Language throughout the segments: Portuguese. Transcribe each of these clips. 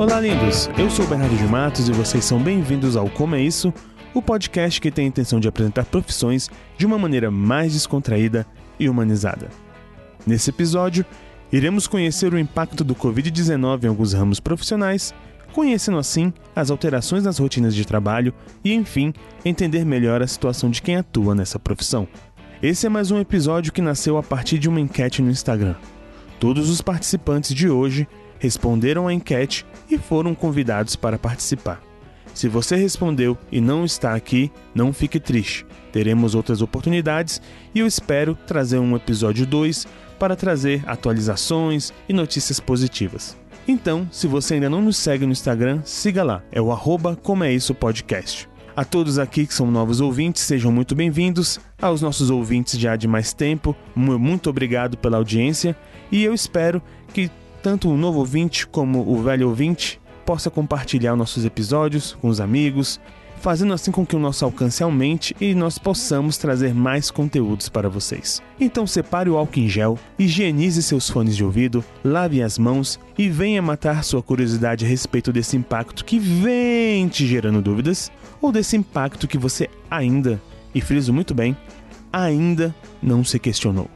Olá, lindos! Eu sou o Bernardo de Matos e vocês são bem-vindos ao Como é Isso, o podcast que tem a intenção de apresentar profissões de uma maneira mais descontraída e humanizada. Nesse episódio, iremos conhecer o impacto do Covid-19 em alguns ramos profissionais, conhecendo assim as alterações nas rotinas de trabalho e, enfim, entender melhor a situação de quem atua nessa profissão. Esse é mais um episódio que nasceu a partir de uma enquete no Instagram. Todos os participantes de hoje responderam à enquete e foram convidados para participar. Se você respondeu e não está aqui, não fique triste. Teremos outras oportunidades e eu espero trazer um episódio 2 para trazer atualizações e notícias positivas. Então, se você ainda não nos segue no Instagram, siga lá, é o arroba Como é Isso Podcast. A todos aqui que são novos ouvintes, sejam muito bem-vindos. Aos nossos ouvintes já de mais tempo, muito obrigado pela audiência e eu espero que tanto o novo ouvinte como o velho ouvinte possa compartilhar nossos episódios com os amigos, fazendo assim com que o nosso alcance aumente e nós possamos trazer mais conteúdos para vocês. Então separe o álcool em gel, higienize seus fones de ouvido, lave as mãos e venha matar sua curiosidade a respeito desse impacto que vem te gerando dúvidas ou desse impacto que você ainda, e friso muito bem, ainda não se questionou.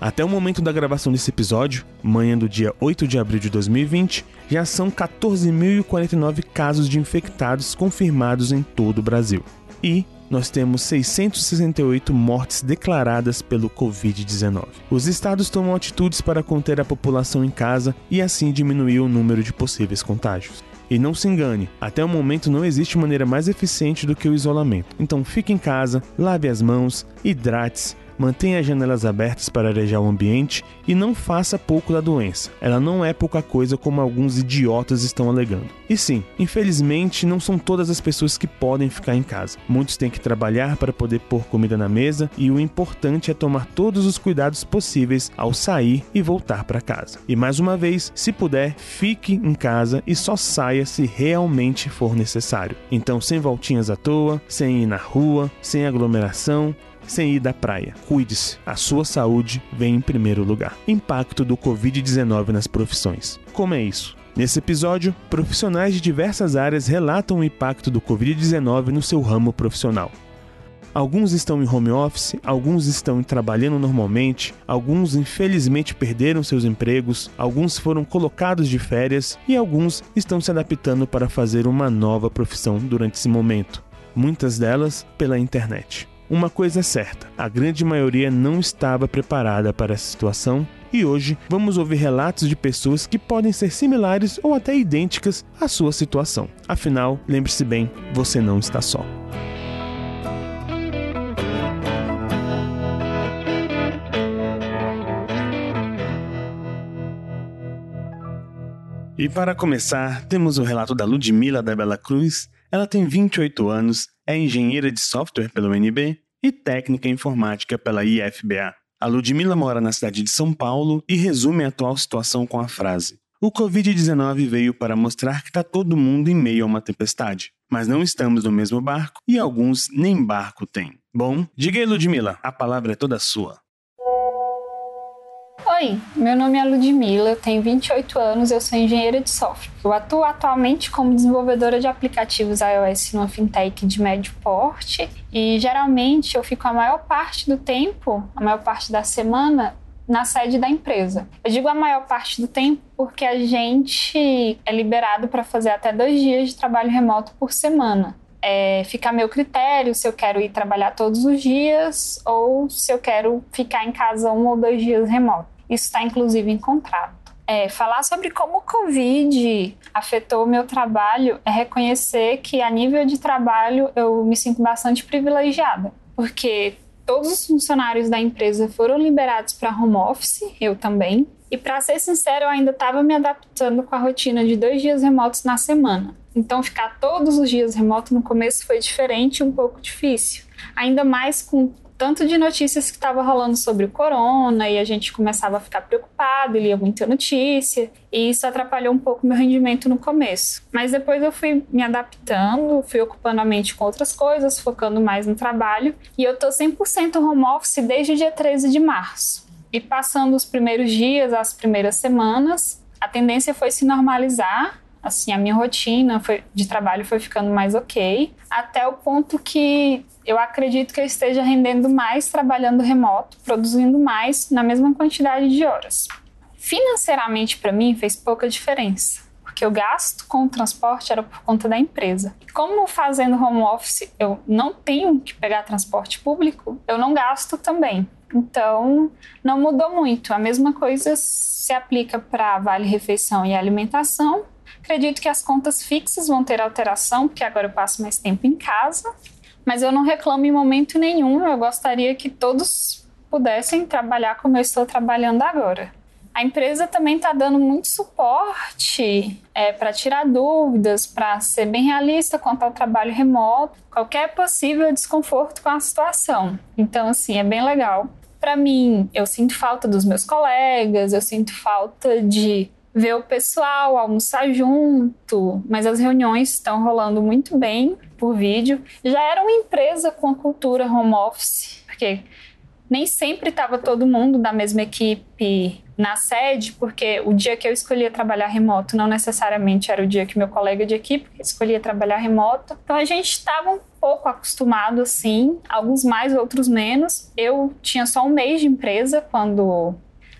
Até o momento da gravação desse episódio, manhã do dia 8 de abril de 2020, já são 14.049 casos de infectados confirmados em todo o Brasil. E nós temos 668 mortes declaradas pelo Covid-19. Os estados tomam atitudes para conter a população em casa e assim diminuir o número de possíveis contágios. E não se engane, até o momento não existe maneira mais eficiente do que o isolamento. Então fique em casa, lave as mãos, hidrate-se, mantenha as janelas abertas para arejar o ambiente e não faça pouco da doença. Ela não é pouca coisa como alguns idiotas estão alegando. E sim, infelizmente não são todas as pessoas que podem ficar em casa. Muitos têm que trabalhar para poder pôr comida na mesa e o importante é tomar todos os cuidados possíveis ao sair e voltar para casa. E mais uma vez, se puder, fique em casa e só saia se realmente for necessário. Então, sem voltinhas à toa, sem ir na rua, sem aglomeração, sem ir da praia. Cuide-se, a sua saúde vem em primeiro lugar. Impacto do Covid-19 nas profissões. Como é isso? Nesse episódio, profissionais de diversas áreas relatam o impacto do Covid-19 no seu ramo profissional. Alguns estão em home office, alguns estão trabalhando normalmente, alguns infelizmente perderam seus empregos, alguns foram colocados de férias e alguns estão se adaptando para fazer uma nova profissão durante esse momento, muitas delas pela internet. Uma coisa é certa: a grande maioria não estava preparada para essa situação e hoje vamos ouvir relatos de pessoas que podem ser similares ou até idênticas à sua situação. Afinal, lembre-se bem, você não está só. E para começar, temos o relato da Ludmila da Bela Cruz. Ela tem 28 anos, é engenheira de software pela UNB e técnica informática pela IFBA. A Ludmila mora na cidade de São Paulo e resume a atual situação com a frase: O Covid-19 veio para mostrar que está todo mundo em meio a uma tempestade, mas não estamos no mesmo barco e alguns nem barco têm. Bom, diga aí, Ludmila, a palavra é toda sua. Oi, meu nome é Ludmila, eu tenho 28 anos, eu sou engenheira de software. Eu atuo atualmente como desenvolvedora de aplicativos iOS numa fintech de médio porte e geralmente eu fico a maior parte do tempo, a maior parte da semana, na sede da empresa. Eu digo a maior parte do tempo porque a gente é liberado para fazer até dois dias de trabalho remoto por semana. É, fica a meu critério se eu quero ir trabalhar todos os dias ou se eu quero ficar em casa um ou dois dias remoto. Isso está inclusive em contrato. É, falar sobre como o Covid afetou o meu trabalho é reconhecer que, a nível de trabalho, eu me sinto bastante privilegiada, porque todos os funcionários da empresa foram liberados para home office, eu também. E, para ser sincero, eu ainda estava me adaptando com a rotina de dois dias remotos na semana. Então, ficar todos os dias remoto no começo foi diferente e um pouco difícil. Ainda mais com tanto de notícias que estava rolando sobre o corona e a gente começava a ficar preocupado, lia muita notícia, e isso atrapalhou um pouco meu rendimento no começo. Mas depois eu fui me adaptando, fui ocupando a mente com outras coisas, focando mais no trabalho, e eu tô 100% home office desde o dia 13 de março. E passando os primeiros dias, as primeiras semanas, a tendência foi se normalizar Assim, a minha rotina foi, de trabalho foi ficando mais ok, até o ponto que eu acredito que eu esteja rendendo mais trabalhando remoto, produzindo mais na mesma quantidade de horas. Financeiramente, para mim, fez pouca diferença, porque o gasto com o transporte era por conta da empresa. Como fazendo home office eu não tenho que pegar transporte público, eu não gasto também. Então, não mudou muito. A mesma coisa se aplica para vale refeição e alimentação. Acredito que as contas fixas vão ter alteração, porque agora eu passo mais tempo em casa, mas eu não reclamo em momento nenhum. Eu gostaria que todos pudessem trabalhar como eu estou trabalhando agora. A empresa também está dando muito suporte é, para tirar dúvidas, para ser bem realista quanto ao trabalho remoto, qualquer possível desconforto com a situação. Então, assim, é bem legal. Para mim, eu sinto falta dos meus colegas, eu sinto falta de ver o pessoal, almoçar junto, mas as reuniões estão rolando muito bem por vídeo. Já era uma empresa com a cultura home office, porque nem sempre estava todo mundo da mesma equipe na sede, porque o dia que eu escolhia trabalhar remoto não necessariamente era o dia que meu colega de equipe escolhia trabalhar remoto. Então a gente estava um pouco acostumado assim, alguns mais, outros menos. Eu tinha só um mês de empresa quando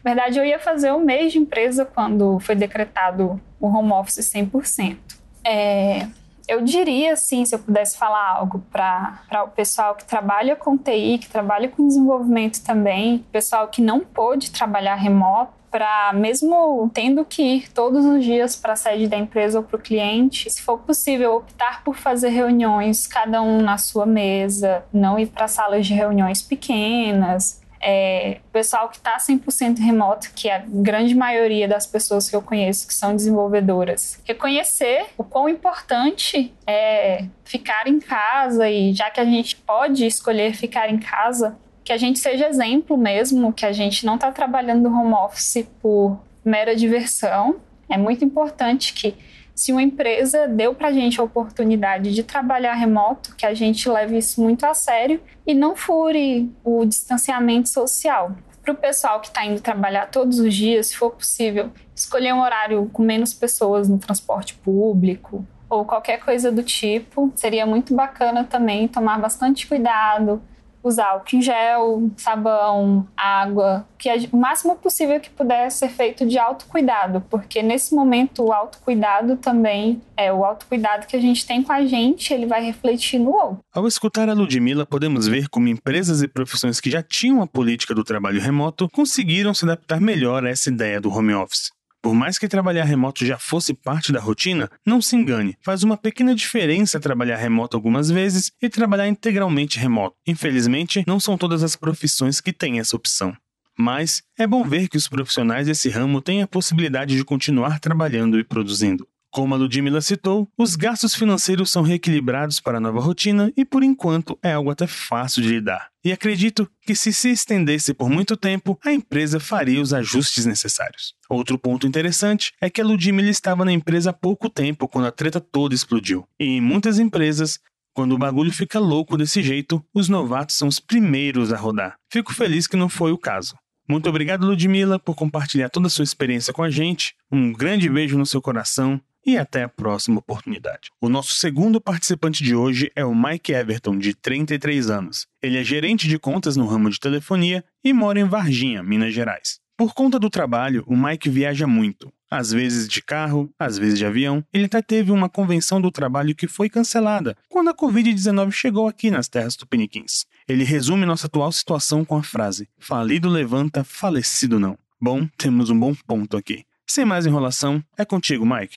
na verdade, eu ia fazer um mês de empresa quando foi decretado o home office 100%. É, eu diria, assim, se eu pudesse falar algo para o pessoal que trabalha com TI, que trabalha com desenvolvimento também, pessoal que não pôde trabalhar remoto, para mesmo tendo que ir todos os dias para a sede da empresa ou para o cliente, se for possível, optar por fazer reuniões, cada um na sua mesa, não ir para salas de reuniões pequenas, é, pessoal que está 100% remoto, que é a grande maioria das pessoas que eu conheço que são desenvolvedoras, reconhecer o quão importante é ficar em casa e já que a gente pode escolher ficar em casa, que a gente seja exemplo mesmo, que a gente não está trabalhando home office por mera diversão. É muito importante que se uma empresa deu para a gente a oportunidade de trabalhar remoto, que a gente leve isso muito a sério e não fure o distanciamento social. Para o pessoal que está indo trabalhar todos os dias, se for possível, escolher um horário com menos pessoas no transporte público ou qualquer coisa do tipo, seria muito bacana também tomar bastante cuidado, usar álcool em gel, sabão, água, que o máximo possível que puder ser feito de autocuidado, porque nesse momento o autocuidado também é o autocuidado que a gente tem com a gente, ele vai refletir no outro. Ao escutar a Ludmilla, podemos ver como empresas e profissões que já tinham a política do trabalho remoto conseguiram se adaptar melhor a essa ideia do home office. Por mais que trabalhar remoto já fosse parte da rotina, não se engane, faz uma pequena diferença trabalhar remoto algumas vezes e trabalhar integralmente remoto. Infelizmente, não são todas as profissões que têm essa opção. Mas é bom ver que os profissionais desse ramo têm a possibilidade de continuar trabalhando e produzindo. Como a Ludmilla citou, os gastos financeiros são reequilibrados para a nova rotina e, por enquanto, é algo até fácil de lidar. E acredito que, se se estendesse por muito tempo, a empresa faria os ajustes necessários. Outro ponto interessante é que a Ludmilla estava na empresa há pouco tempo quando a treta toda explodiu. E em muitas empresas, quando o bagulho fica louco desse jeito, os novatos são os primeiros a rodar. Fico feliz que não foi o caso. Muito obrigado, Ludmilla, por compartilhar toda a sua experiência com a gente. Um grande beijo no seu coração e até a próxima oportunidade. O nosso segundo participante de hoje é o Mike Everton, de 33 anos. Ele é gerente de contas no ramo de telefonia e mora em Varginha, Minas Gerais. Por conta do trabalho, o Mike viaja muito, às vezes de carro, às vezes de avião. Ele até teve uma convenção do trabalho que foi cancelada quando a Covid-19 chegou aqui nas terras tupiniquins. Ele resume nossa atual situação com a frase: Falido levanta, falecido não. Bom, temos um bom ponto aqui. Sem mais enrolação, é contigo, Mike.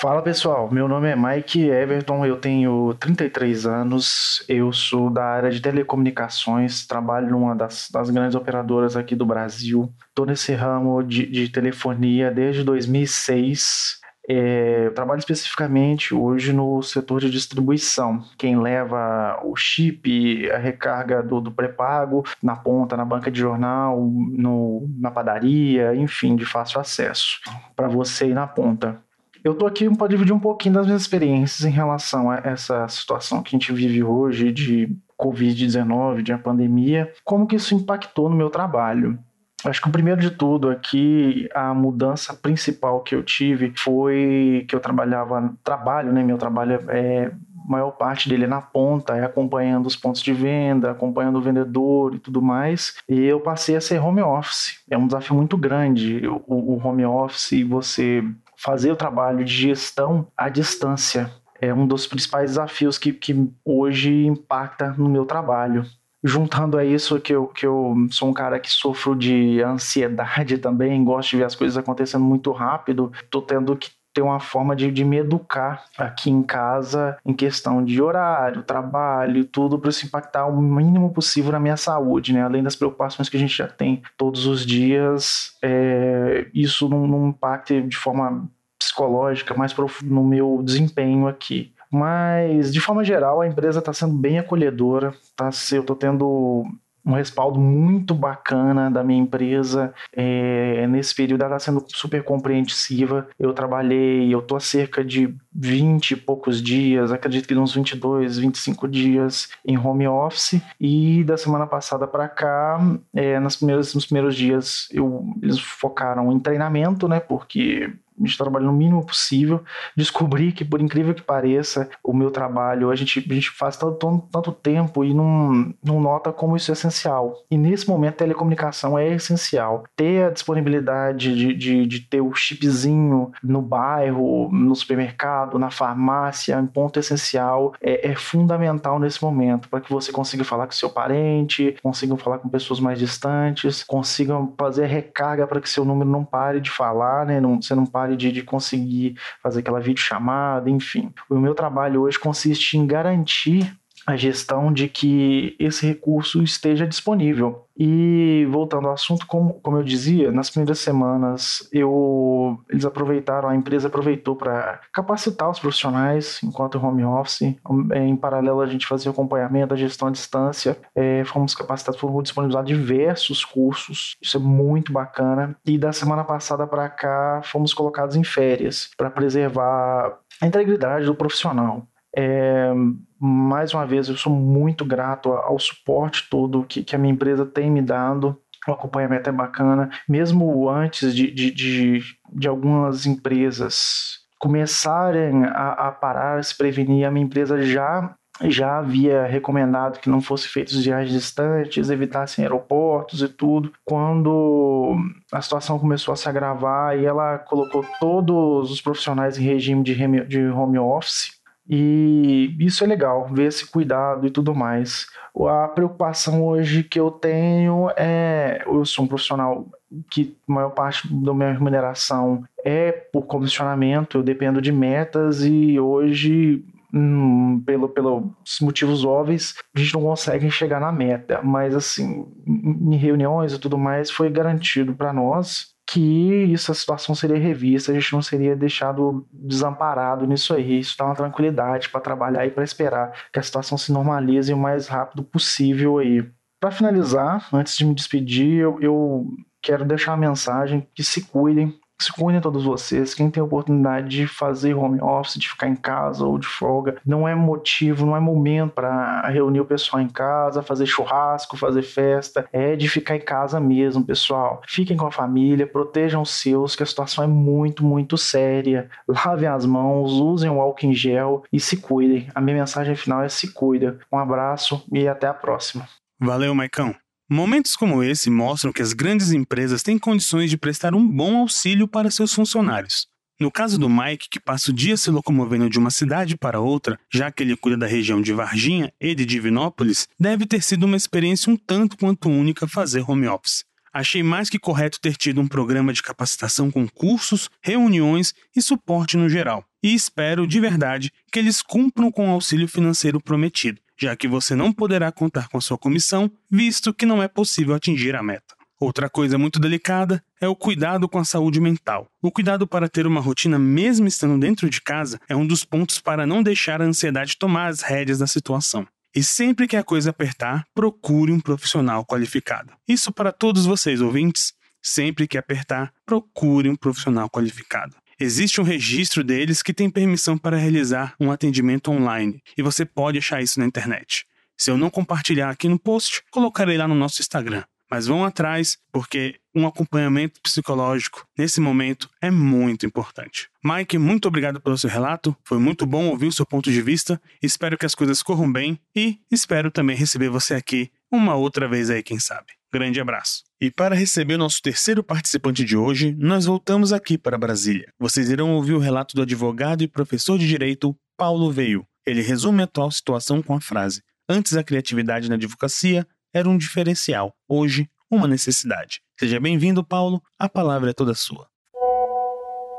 Fala pessoal, meu nome é Mike Everton, eu tenho 33 anos, eu sou da área de telecomunicações, trabalho numa das, das grandes operadoras aqui do Brasil, estou nesse ramo de, de telefonia desde 2006. É, eu trabalho especificamente hoje no setor de distribuição. Quem leva o chip, a recarga do, do pré-pago na ponta, na banca de jornal, no, na padaria, enfim, de fácil acesso para você ir na ponta. Eu tô aqui para dividir um pouquinho das minhas experiências em relação a essa situação que a gente vive hoje de Covid-19, de a pandemia, como que isso impactou no meu trabalho. Acho que o primeiro de tudo aqui, a mudança principal que eu tive foi que eu trabalhava, trabalho, né? Meu trabalho é maior parte dele é na ponta, é acompanhando os pontos de venda, acompanhando o vendedor e tudo mais. E eu passei a ser home office. É um desafio muito grande o, o home office, você fazer o trabalho de gestão à distância. É um dos principais desafios que, que hoje impacta no meu trabalho juntando a isso que eu, que eu sou um cara que sofro de ansiedade também, gosto de ver as coisas acontecendo muito rápido, tô tendo que ter uma forma de, de me educar aqui em casa em questão de horário, trabalho, tudo para isso impactar o mínimo possível na minha saúde, né? Além das preocupações que a gente já tem todos os dias, é, isso não, não impacte de forma psicológica mais no meu desempenho aqui. Mas, de forma geral, a empresa está sendo bem acolhedora. Tá, eu estou tendo um respaldo muito bacana da minha empresa. É, nesse período ela está sendo super compreensiva. Eu trabalhei, eu estou há cerca de 20 e poucos dias, acredito que uns 22, 25 dias em home office. E da semana passada para cá, é, nas primeiras, nos primeiros dias, eu, eles focaram em treinamento, né? Porque a gente trabalha no mínimo possível. Descobri que, por incrível que pareça, o meu trabalho, a gente, a gente faz tanto, tanto tempo e não, não nota como isso é essencial. E nesse momento, telecomunicação é essencial. Ter a disponibilidade de, de, de ter o chipzinho no bairro, no supermercado, na farmácia, em ponto essencial, é, é fundamental nesse momento para que você consiga falar com seu parente, consiga falar com pessoas mais distantes, consiga fazer recarga para que seu número não pare de falar, né? Não, você não pare trabalho de, de conseguir fazer aquela videochamada, enfim. O meu trabalho hoje consiste em garantir a gestão de que esse recurso esteja disponível. E voltando ao assunto, como, como eu dizia, nas primeiras semanas eu, eles aproveitaram, a empresa aproveitou para capacitar os profissionais enquanto home office. Em paralelo, a gente fazia acompanhamento, a gestão à distância. É, fomos capacitados, foram disponibilizados diversos cursos, isso é muito bacana. E da semana passada para cá, fomos colocados em férias para preservar a integridade do profissional. É, mais uma vez, eu sou muito grato ao suporte todo que, que a minha empresa tem me dado. O acompanhamento é bacana. Mesmo antes de, de, de, de algumas empresas começarem a, a parar, se prevenir, a minha empresa já já havia recomendado que não fossem feitos viagens distantes, evitassem aeroportos e tudo. Quando a situação começou a se agravar e ela colocou todos os profissionais em regime de home office, e isso é legal, ver esse cuidado e tudo mais. A preocupação hoje que eu tenho é. Eu sou um profissional que a maior parte da minha remuneração é por comissionamento, eu dependo de metas e hoje Hum, pelo, pelos motivos óbvios, a gente não consegue chegar na meta. Mas, assim, em reuniões e tudo mais, foi garantido para nós que essa situação seria revista, a gente não seria deixado desamparado nisso aí. Isso dá uma tranquilidade para trabalhar e para esperar que a situação se normalize o mais rápido possível aí. Para finalizar, antes de me despedir, eu, eu quero deixar uma mensagem que se cuidem, se cuidem todos vocês. Quem tem a oportunidade de fazer home office, de ficar em casa ou de folga, não é motivo, não é momento para reunir o pessoal em casa, fazer churrasco, fazer festa. É de ficar em casa mesmo, pessoal. Fiquem com a família, protejam os seus, que a situação é muito, muito séria. Lavem as mãos, usem o álcool em gel e se cuidem. A minha mensagem final é se cuida. Um abraço e até a próxima. Valeu, Maicão. Momentos como esse mostram que as grandes empresas têm condições de prestar um bom auxílio para seus funcionários. No caso do Mike, que passa o dia se locomovendo de uma cidade para outra, já que ele cuida da região de Varginha e de Divinópolis, deve ter sido uma experiência um tanto quanto única fazer home office. Achei mais que correto ter tido um programa de capacitação com cursos, reuniões e suporte no geral. E espero, de verdade, que eles cumpram com o auxílio financeiro prometido já que você não poderá contar com a sua comissão, visto que não é possível atingir a meta. Outra coisa muito delicada é o cuidado com a saúde mental. O cuidado para ter uma rotina mesmo estando dentro de casa é um dos pontos para não deixar a ansiedade tomar as rédeas da situação. E sempre que a coisa apertar, procure um profissional qualificado. Isso para todos vocês ouvintes. Sempre que apertar, procure um profissional qualificado. Existe um registro deles que tem permissão para realizar um atendimento online e você pode achar isso na internet. Se eu não compartilhar aqui no post, colocarei lá no nosso Instagram. Mas vão atrás, porque um acompanhamento psicológico nesse momento é muito importante. Mike, muito obrigado pelo seu relato. Foi muito bom ouvir o seu ponto de vista. Espero que as coisas corram bem e espero também receber você aqui uma outra vez aí, quem sabe. Grande abraço. E para receber o nosso terceiro participante de hoje, nós voltamos aqui para Brasília. Vocês irão ouvir o relato do advogado e professor de direito Paulo Veio. Ele resume a atual situação com a frase: Antes a criatividade na advocacia era um diferencial, hoje, uma necessidade. Seja bem-vindo, Paulo, a palavra é toda sua.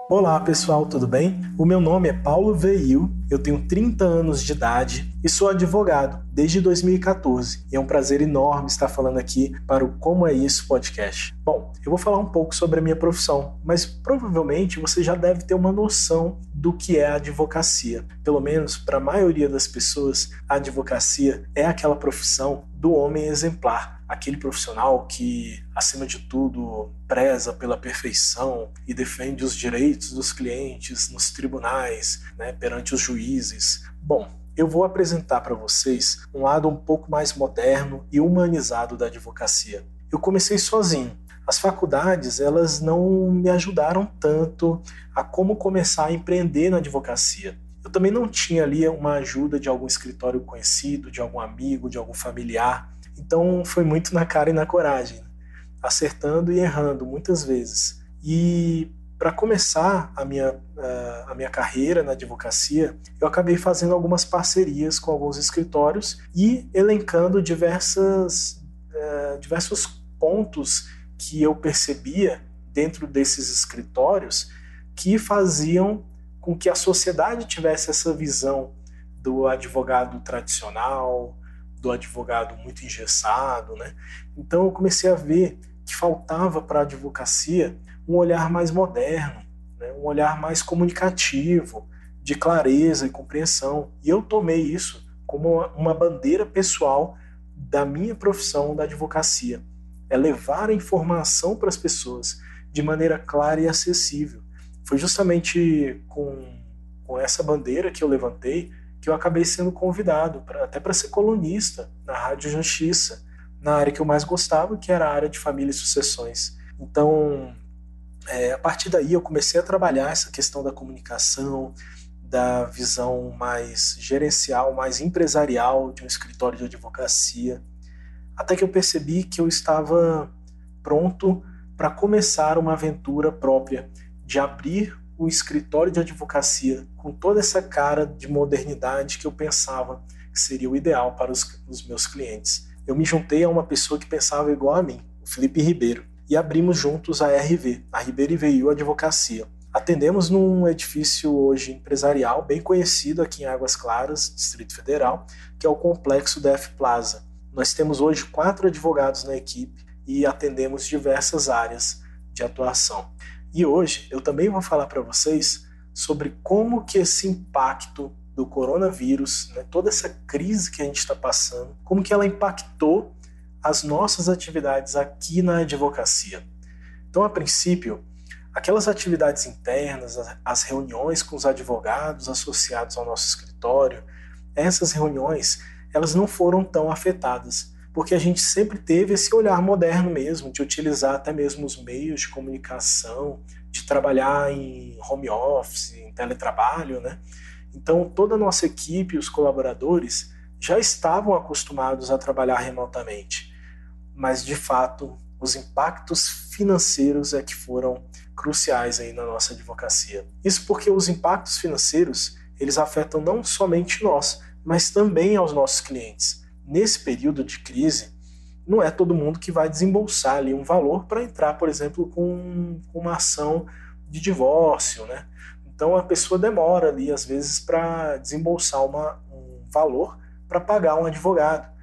Olá pessoal, tudo bem? O meu nome é Paulo Veil, eu tenho 30 anos de idade e sou advogado desde 2014. E é um prazer enorme estar falando aqui para o Como é Isso podcast. Bom, eu vou falar um pouco sobre a minha profissão, mas provavelmente você já deve ter uma noção do que é a advocacia. Pelo menos para a maioria das pessoas, a advocacia é aquela profissão do homem exemplar aquele profissional que, acima de tudo, preza pela perfeição e defende os direitos dos clientes nos tribunais, né, perante os juízes. Bom, eu vou apresentar para vocês um lado um pouco mais moderno e humanizado da advocacia. Eu comecei sozinho. As faculdades, elas não me ajudaram tanto a como começar a empreender na advocacia. Eu também não tinha ali uma ajuda de algum escritório conhecido, de algum amigo, de algum familiar. Então foi muito na cara e na coragem, acertando e errando muitas vezes. E para começar a minha, a minha carreira na advocacia, eu acabei fazendo algumas parcerias com alguns escritórios e elencando diversas, uh, diversos pontos que eu percebia dentro desses escritórios que faziam com que a sociedade tivesse essa visão do advogado tradicional, do advogado muito engessado, né? Então eu comecei a ver que faltava para a advocacia um olhar mais moderno, né? um olhar mais comunicativo, de clareza e compreensão. E eu tomei isso como uma bandeira pessoal da minha profissão da advocacia. É levar a informação para as pessoas de maneira clara e acessível. Foi justamente com, com essa bandeira que eu levantei que eu acabei sendo convidado pra, até para ser colunista na Rádio Justiça, na área que eu mais gostava, que era a área de família e sucessões. Então, é, a partir daí eu comecei a trabalhar essa questão da comunicação, da visão mais gerencial, mais empresarial de um escritório de advocacia, até que eu percebi que eu estava pronto para começar uma aventura própria de abrir o escritório de advocacia com toda essa cara de modernidade que eu pensava que seria o ideal para os, os meus clientes. Eu me juntei a uma pessoa que pensava igual a mim, o Felipe Ribeiro, e abrimos juntos a RV, a Ribeiro e Veio Advocacia. Atendemos num edifício hoje empresarial bem conhecido aqui em Águas Claras, Distrito Federal, que é o complexo DF Plaza. Nós temos hoje quatro advogados na equipe e atendemos diversas áreas de atuação. E hoje eu também vou falar para vocês sobre como que esse impacto do coronavírus, né, toda essa crise que a gente está passando, como que ela impactou as nossas atividades aqui na advocacia. Então, a princípio, aquelas atividades internas, as reuniões com os advogados associados ao nosso escritório, essas reuniões, elas não foram tão afetadas porque a gente sempre teve esse olhar moderno mesmo, de utilizar até mesmo os meios de comunicação, trabalhar em home office, em teletrabalho, né? Então, toda a nossa equipe, os colaboradores, já estavam acostumados a trabalhar remotamente, mas de fato, os impactos financeiros é que foram cruciais aí na nossa advocacia. Isso porque os impactos financeiros, eles afetam não somente nós, mas também aos nossos clientes nesse período de crise, não é todo mundo que vai desembolsar ali um valor para entrar, por exemplo, com, uma ação de divórcio, né? Então a pessoa demora ali, às vezes, para desembolsar uma, um valor para pagar um advogado.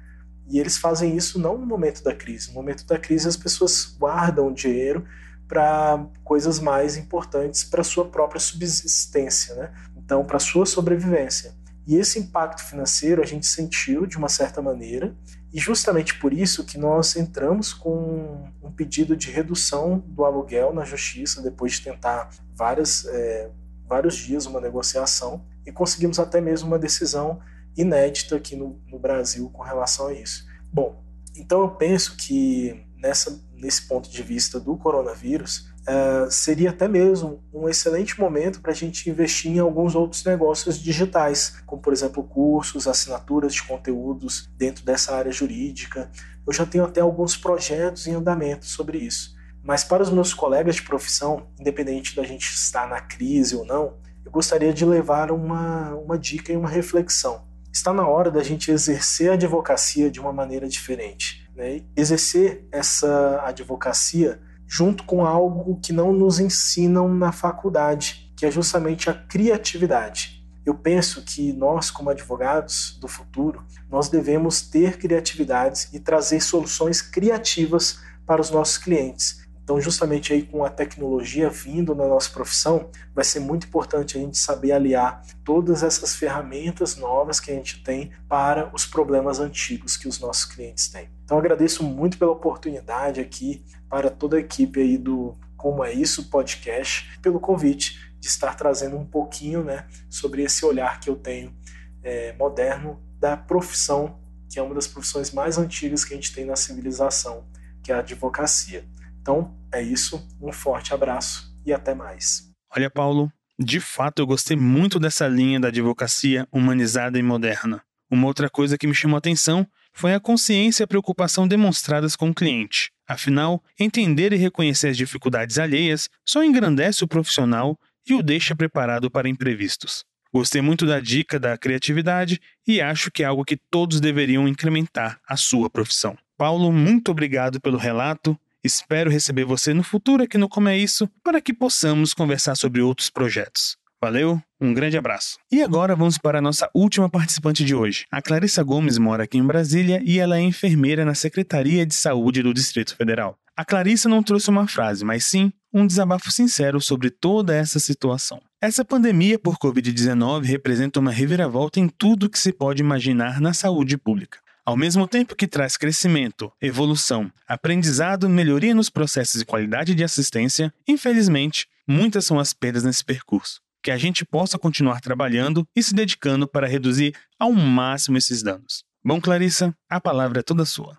E eles fazem isso não no momento da crise. No momento da crise, as pessoas guardam dinheiro para coisas mais importantes para sua própria subsistência, né? Então, para sua sobrevivência. E esse impacto financeiro a gente sentiu de uma certa maneira, e justamente por isso que nós entramos com um pedido de redução do aluguel na justiça, depois de tentar várias, é, vários dias uma negociação, e conseguimos até mesmo uma decisão inédita aqui no, no Brasil com relação a isso. Bom, então eu penso que nessa, nesse ponto de vista do coronavírus, uh, seria até mesmo um excelente momento para a gente investir em alguns outros negócios digitais, como por exemplo cursos, assinaturas de conteúdos dentro dessa área jurídica. Eu já tenho até alguns projetos em andamento sobre isso. Mas para os meus colegas de profissão, independente da gente estar na crise ou não, eu gostaria de levar uma, uma dica e uma reflexão. Está na hora da gente exercer a advocacia de uma maneira diferente. Né? Exercer essa advocacia junto com algo que não nos ensinam na faculdade, que é justamente a criatividade. Eu penso que nós, como advogados do futuro, nós devemos ter criatividades e trazer soluções criativas para os nossos clientes. Então, justamente aí com a tecnologia vindo na nossa profissão, vai ser muito importante a gente saber aliar todas essas ferramentas novas que a gente tem para os problemas antigos que os nossos clientes têm. Então, agradeço muito pela oportunidade aqui para toda a equipe aí do Como é Isso podcast, pelo convite de estar trazendo um pouquinho né, sobre esse olhar que eu tenho é, moderno da profissão, que é uma das profissões mais antigas que a gente tem na civilização, que é a advocacia. Então, é isso, um forte abraço e até mais. Olha, Paulo, de fato eu gostei muito dessa linha da advocacia humanizada e moderna. Uma outra coisa que me chamou a atenção foi a consciência e a preocupação demonstradas com o cliente. Afinal, entender e reconhecer as dificuldades alheias só engrandece o profissional e o deixa preparado para imprevistos. Gostei muito da dica da criatividade e acho que é algo que todos deveriam incrementar a sua profissão. Paulo, muito obrigado pelo relato. Espero receber você no futuro aqui no Como é Isso para que possamos conversar sobre outros projetos. Valeu, um grande abraço. E agora vamos para a nossa última participante de hoje. A Clarissa Gomes mora aqui em Brasília e ela é enfermeira na Secretaria de Saúde do Distrito Federal. A Clarissa não trouxe uma frase, mas sim um desabafo sincero sobre toda essa situação. Essa pandemia por Covid-19 representa uma reviravolta em tudo que se pode imaginar na saúde pública. Ao mesmo tempo que traz crescimento, evolução, aprendizado, melhoria nos processos e qualidade de assistência, infelizmente, muitas são as perdas nesse percurso que a gente possa continuar trabalhando e se dedicando para reduzir ao máximo esses danos. Bom, Clarissa, a palavra é toda sua.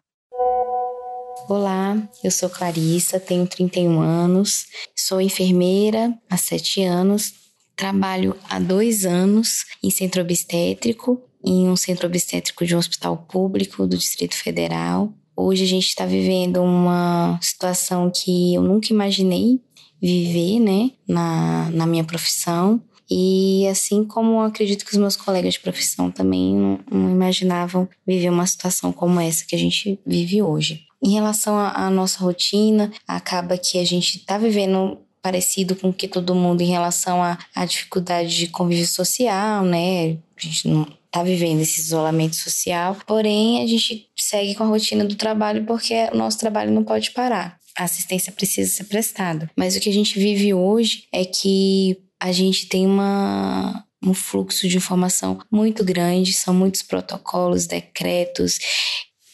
Olá, eu sou Clarissa, tenho 31 anos, sou enfermeira há 7 anos, trabalho há dois anos em centro obstétrico, em um centro obstétrico de um hospital público do Distrito Federal. Hoje a gente está vivendo uma situação que eu nunca imaginei viver, né, na, na minha profissão. E assim como acredito que os meus colegas de profissão também não, não imaginavam viver uma situação como essa que a gente vive hoje. Em relação à nossa rotina, acaba que a gente está vivendo parecido com que todo mundo em relação à dificuldade de convívio social, né? A gente não tá vivendo esse isolamento social, porém a gente segue com a rotina do trabalho porque o nosso trabalho não pode parar a assistência precisa ser prestada. Mas o que a gente vive hoje é que a gente tem uma, um fluxo de informação muito grande, são muitos protocolos, decretos,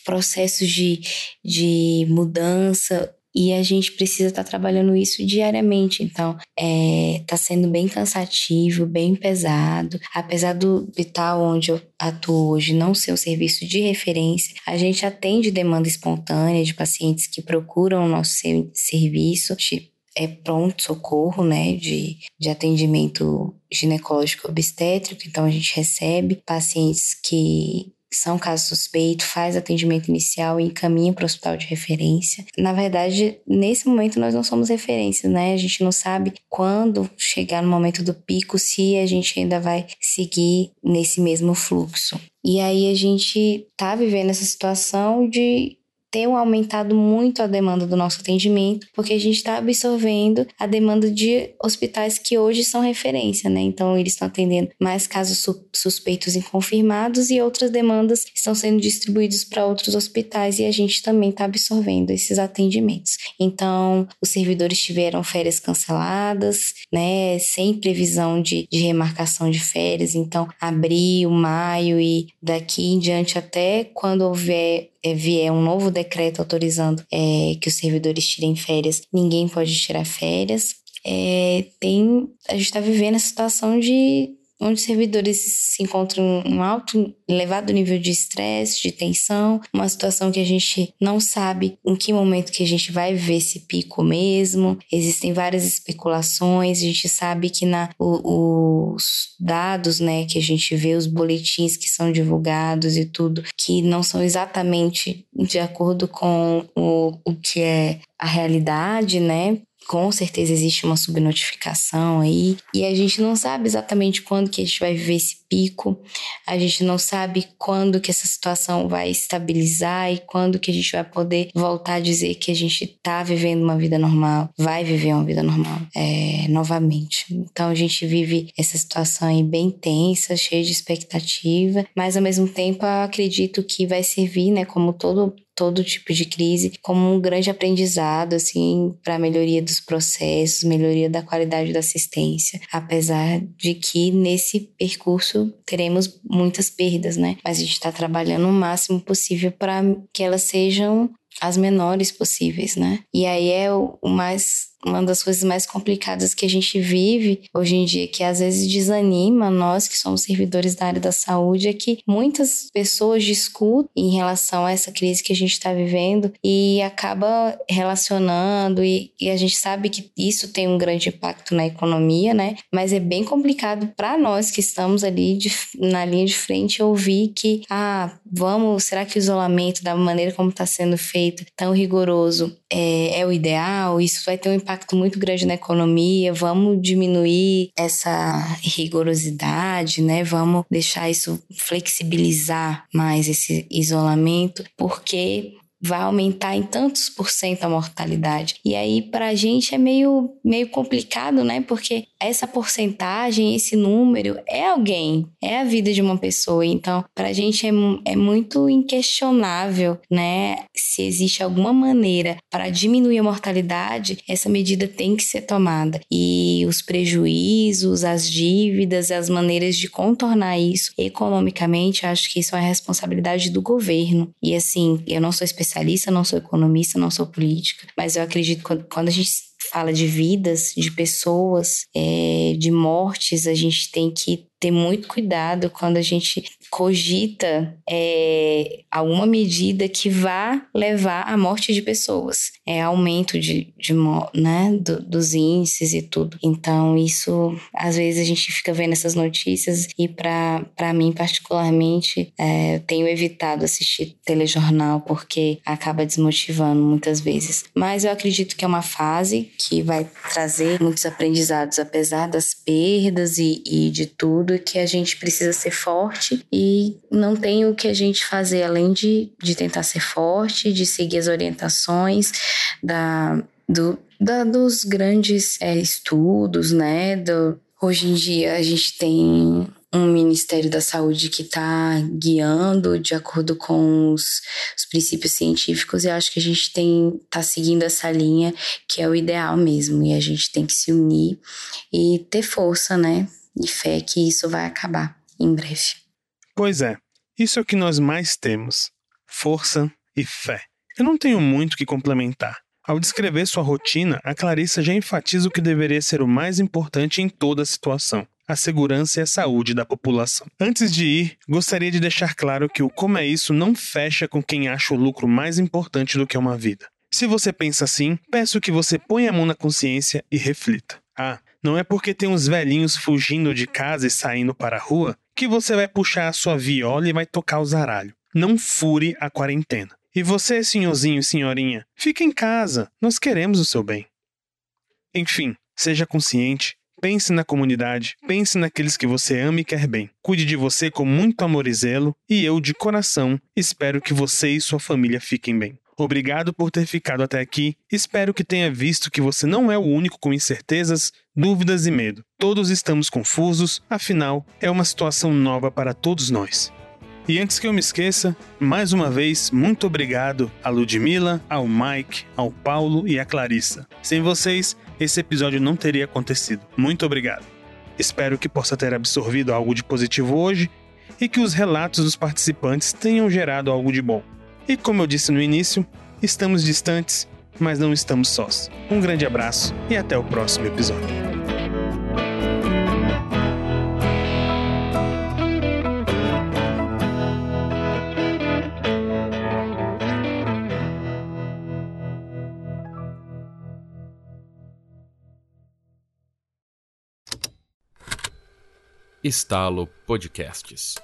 processos de, de mudança e a gente precisa estar tá trabalhando isso diariamente. Então, é, sendo bem cansativo, bem pesado. Apesar do hospital onde eu atuo hoje não ser um serviço de referência, a gente atende demanda espontânea de pacientes que procuram o nosso serviço. É pronto socorro, né, de, de atendimento ginecológico obstétrico. Então, a gente recebe pacientes que são casos suspeitos, faz atendimento inicial e encaminha para o hospital de referência. Na verdade, nesse momento nós não somos referências, né? A gente não sabe quando chegar no momento do pico se a gente ainda vai seguir nesse mesmo fluxo. E aí a gente tá vivendo essa situação de ter aumentado muito a demanda do nosso atendimento, porque a gente está absorvendo a demanda de hospitais que hoje são referência, né? Então, eles estão atendendo mais casos su suspeitos e confirmados e outras demandas estão sendo distribuídos para outros hospitais e a gente também está absorvendo esses atendimentos. Então, os servidores tiveram férias canceladas, né? Sem previsão de, de remarcação de férias. Então, abril, maio e daqui em diante até quando houver vier um novo decreto autorizando é, que os servidores tirem férias, ninguém pode tirar férias. É, tem, a gente está vivendo a situação de onde os servidores se encontram em um alto, elevado nível de estresse, de tensão, uma situação que a gente não sabe em que momento que a gente vai ver esse pico mesmo. Existem várias especulações, a gente sabe que na, o, os dados né, que a gente vê, os boletins que são divulgados e tudo, que não são exatamente de acordo com o, o que é a realidade, né? Com certeza existe uma subnotificação aí e a gente não sabe exatamente quando que a gente vai viver esse pico, a gente não sabe quando que essa situação vai estabilizar e quando que a gente vai poder voltar a dizer que a gente tá vivendo uma vida normal, vai viver uma vida normal é, novamente. Então a gente vive essa situação aí bem tensa, cheia de expectativa, mas ao mesmo tempo acredito que vai servir, né, como todo todo tipo de crise como um grande aprendizado assim para a melhoria dos processos, melhoria da qualidade da assistência, apesar de que nesse percurso teremos muitas perdas, né? Mas a gente está trabalhando o máximo possível para que elas sejam as menores possíveis, né? E aí é o mais uma das coisas mais complicadas que a gente vive hoje em dia, que às vezes desanima nós que somos servidores da área da saúde, é que muitas pessoas discutem em relação a essa crise que a gente está vivendo e acaba relacionando, e, e, a gente sabe que isso tem um grande impacto na economia, né? Mas é bem complicado para nós que estamos ali de, na linha de frente ouvir que, ah, vamos, será que o isolamento, da maneira como está sendo feito, tão rigoroso, é, é o ideal? Isso vai ter um impacto muito grande na economia, vamos diminuir essa rigorosidade, né? Vamos deixar isso flexibilizar mais esse isolamento, porque vai aumentar em tantos por cento a mortalidade. E aí, para a gente é meio, meio complicado, né? Porque essa porcentagem, esse número é alguém, é a vida de uma pessoa. Então, para a gente é, é muito inquestionável, né? Se existe alguma maneira para diminuir a mortalidade, essa medida tem que ser tomada. E os prejuízos, as dívidas, as maneiras de contornar isso economicamente, acho que isso é responsabilidade do governo. E assim, eu não sou especialista especialista, não sou economista, não sou política, mas eu acredito que quando a gente fala de vidas, de pessoas, é, de mortes, a gente tem que ter muito cuidado quando a gente cogita é, alguma medida que vá levar à morte de pessoas, é aumento de, de né, do, dos índices e tudo. Então isso, às vezes a gente fica vendo essas notícias e para mim particularmente é, tenho evitado assistir telejornal porque acaba desmotivando muitas vezes. Mas eu acredito que é uma fase que vai trazer muitos aprendizados apesar das perdas e, e de tudo que a gente precisa ser forte e não tem o que a gente fazer além de, de tentar ser forte, de seguir as orientações da, do, da, dos grandes é, estudos, né? Do, hoje em dia a gente tem um Ministério da Saúde que está guiando de acordo com os, os, princípios científicos e acho que a gente tem tá seguindo essa linha que é o ideal mesmo e a gente tem que se unir e ter força, né, e fé que isso vai acabar em breve. Pois é, isso é o que nós mais temos: força e fé. Eu não tenho muito que complementar. Ao descrever sua rotina, a Clarissa já enfatiza o que deveria ser o mais importante em toda a situação: a segurança e a saúde da população. Antes de ir, gostaria de deixar claro que o Como é Isso não fecha com quem acha o lucro mais importante do que uma vida. Se você pensa assim, peço que você ponha a mão na consciência e reflita. Ah, não é porque tem uns velhinhos fugindo de casa e saindo para a rua que você vai puxar a sua viola e vai tocar o zaralho. Não fure a quarentena. E você, senhorzinho e senhorinha, fique em casa. Nós queremos o seu bem. Enfim, seja consciente, pense na comunidade, pense naqueles que você ama e quer bem. Cuide de você com muito amor e zelo, e eu, de coração, espero que você e sua família fiquem bem. Obrigado por ter ficado até aqui. Espero que tenha visto que você não é o único com incertezas, dúvidas e medo. Todos estamos confusos, afinal, é uma situação nova para todos nós. E antes que eu me esqueça, mais uma vez, muito obrigado a Ludmilla, ao Mike, ao Paulo e à Clarissa. Sem vocês, esse episódio não teria acontecido. Muito obrigado. Espero que possa ter absorvido algo de positivo hoje e que os relatos dos participantes tenham gerado algo de bom. E como eu disse no início, estamos distantes, mas não estamos sós. Um grande abraço e até o próximo episódio. Estalo Podcasts.